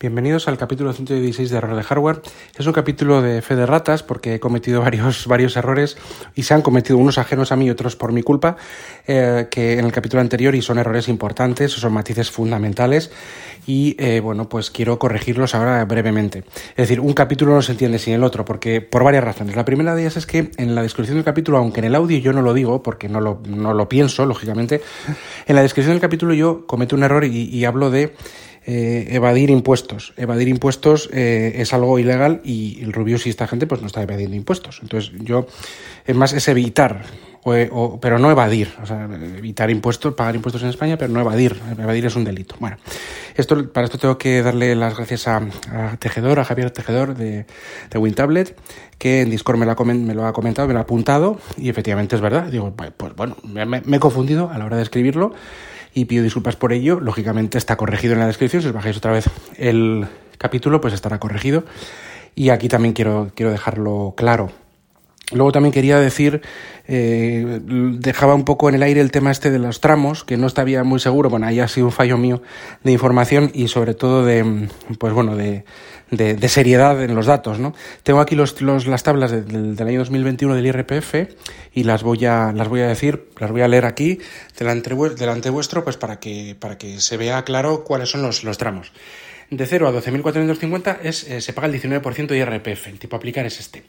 Bienvenidos al capítulo 116 de Error de Hardware. Es un capítulo de fe de ratas porque he cometido varios, varios errores y se han cometido unos ajenos a mí otros por mi culpa, eh, que en el capítulo anterior y son errores importantes, son matices fundamentales y eh, bueno, pues quiero corregirlos ahora brevemente. Es decir, un capítulo no se entiende sin el otro porque por varias razones. La primera de ellas es que en la descripción del capítulo, aunque en el audio yo no lo digo porque no lo, no lo pienso, lógicamente, en la descripción del capítulo yo cometo un error y hablo de eh, evadir impuestos. Evadir impuestos eh, es algo ilegal y el Rubius y esta gente pues no está evadiendo impuestos. Entonces yo, es más, es evitar, o, pero no evadir. O sea, evitar impuestos, pagar impuestos en España, pero no evadir. Evadir es un delito. Bueno, esto, para esto tengo que darle las gracias a, Tejedor, a Javier Tejedor de, de WinTablet, que en Discord me lo, ha me lo ha comentado, me lo ha apuntado y efectivamente es verdad. Digo, pues bueno, me he confundido a la hora de escribirlo y pido disculpas por ello. Lógicamente está corregido en la descripción. Si os bajáis otra vez el capítulo, pues estará corregido. Y aquí también quiero, quiero dejarlo claro. Luego también quería decir, eh, dejaba un poco en el aire el tema este de los tramos, que no estaba muy seguro, bueno, ahí ha sido un fallo mío de información y sobre todo de, pues bueno, de, de, seriedad en los datos, ¿no? Tengo aquí los, los, las tablas del año 2021 del IRPF y las voy a, las voy a decir, las voy a leer aquí delante, vuestro, pues para que, para que se vea claro cuáles son los, los tramos. De 0 a 12.450 es, eh, se paga el 19% de IRPF, el tipo aplicar es este.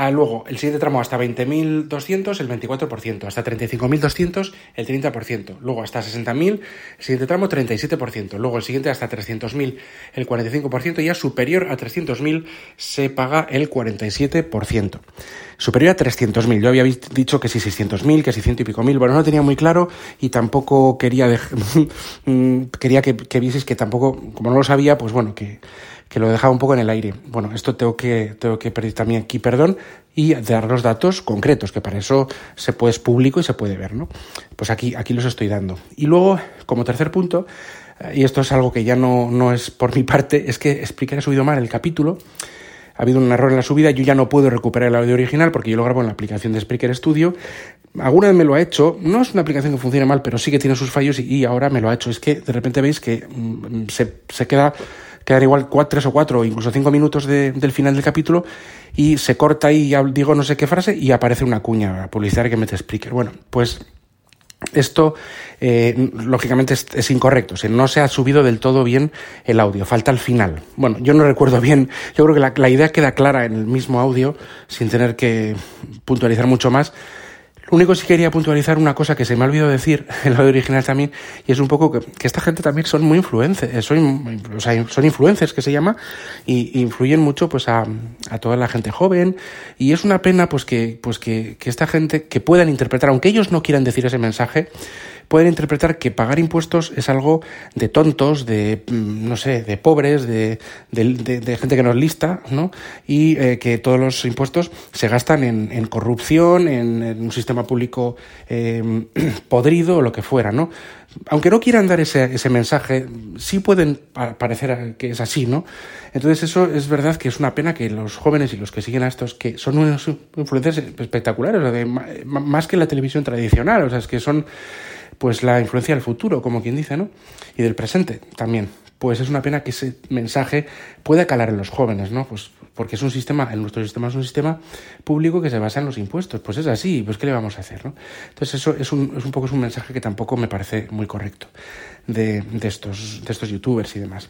Ah, luego, el siguiente tramo hasta 20.200, el 24%. Hasta 35.200, el 30%. Luego, hasta 60.000, el siguiente tramo, 37%. Luego, el siguiente hasta 300.000, el 45%. Y ya superior a 300.000 se paga el 47%. Superior a 300.000. Yo había dicho que sí 600.000, que 600 y pico mil. Bueno, no lo tenía muy claro y tampoco quería, quería que, que vieseis que tampoco, como no lo sabía, pues bueno, que que lo dejaba un poco en el aire. Bueno, esto tengo que, tengo que pedir también aquí perdón y dar los datos concretos, que para eso se puede, es público y se puede ver, ¿no? Pues aquí, aquí los estoy dando. Y luego, como tercer punto, eh, y esto es algo que ya no, no es por mi parte, es que expliqué que subido mal el capítulo. Ha habido un error en la subida, yo ya no puedo recuperar el audio original porque yo lo grabo en la aplicación de Spreaker Studio. Alguna vez me lo ha hecho, no es una aplicación que funcione mal, pero sí que tiene sus fallos y, ahora me lo ha hecho. Es que de repente veis que mm, se, se queda quedar igual cuatro, tres o cuatro o incluso cinco minutos del final del capítulo y se corta y digo no sé qué frase y aparece una cuña publicitaria que mete Spreaker. Bueno, pues esto, eh, lógicamente, es, incorrecto. no se ha subido del todo bien el audio. Falta el final. Bueno, yo no recuerdo bien. Yo creo que la idea queda clara en el mismo audio, sin tener que puntualizar mucho más. Lo único sí quería puntualizar una cosa que se me ha olvidado decir en audio original también, y es un poco que, esta gente también son muy influencers, eh, son, son influencers que se llama, y, influyen mucho pues a, a, toda la gente joven, y es una pena pues que, pues que, que esta gente que puedan interpretar, aunque ellos no quieran decir ese mensaje, pueden interpretar que pagar impuestos es algo de tontos, de, mm, no sé, de pobres, de, de, gente que no es lista, ¿no? Y eh, que todos los impuestos se gastan en, en corrupción, en, un sistema público eh, podrido o lo que fuera, ¿no? Aunque no quieran dar ese, ese mensaje, sí pueden parecer que es así, ¿no? Entonces eso es verdad que es una pena que los jóvenes y los que siguen a estos, que son unos influencers espectaculares, más que la televisión tradicional, o sea, es que son pues la influencia del futuro, como quien dice, ¿no? Y del presente también. Pues es una pena que ese mensaje pueda calar en los jóvenes, ¿no? Pues porque es un sistema, nuestro sistema es un sistema público que se basa en los impuestos. Pues es así, pues ¿qué le vamos a hacer? ¿no? Entonces eso es un, es un poco es un mensaje que tampoco me parece muy correcto de, de, estos, de estos youtubers y demás.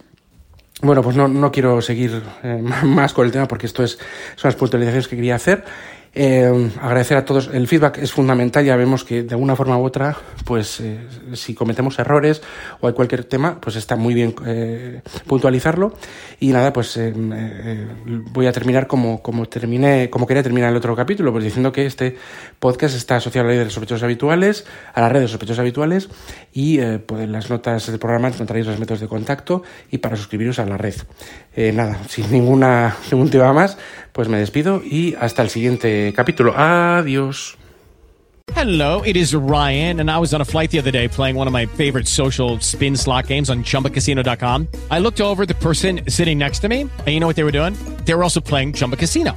Bueno, pues no, no quiero seguir eh, más con el tema porque esto es, son las puntualizaciones que quería hacer. Eh, agradecer a todos. El feedback es fundamental. Ya vemos que de una forma u otra, pues eh, si cometemos errores o hay cualquier tema, pues está muy bien eh, puntualizarlo. Y nada, pues eh, eh, voy a terminar como, como terminé, como quería terminar el otro capítulo, pues diciendo que este podcast está asociado a la ley de los sospechosos habituales, a la red de sospechosos habituales, y pues en las notas del programa encontraréis los métodos de contacto y para suscribiros a la red. nada, sin ninguna ningún tema más, pues me despido y hasta el siguiente capítulo. Adiós. Hello, it is Ryan, and I was on a flight the other day playing one of my favorite social spin slot games on chumbacasino.com. I looked over the person sitting next to me, and you know what they were doing? They were also playing Chumba Casino.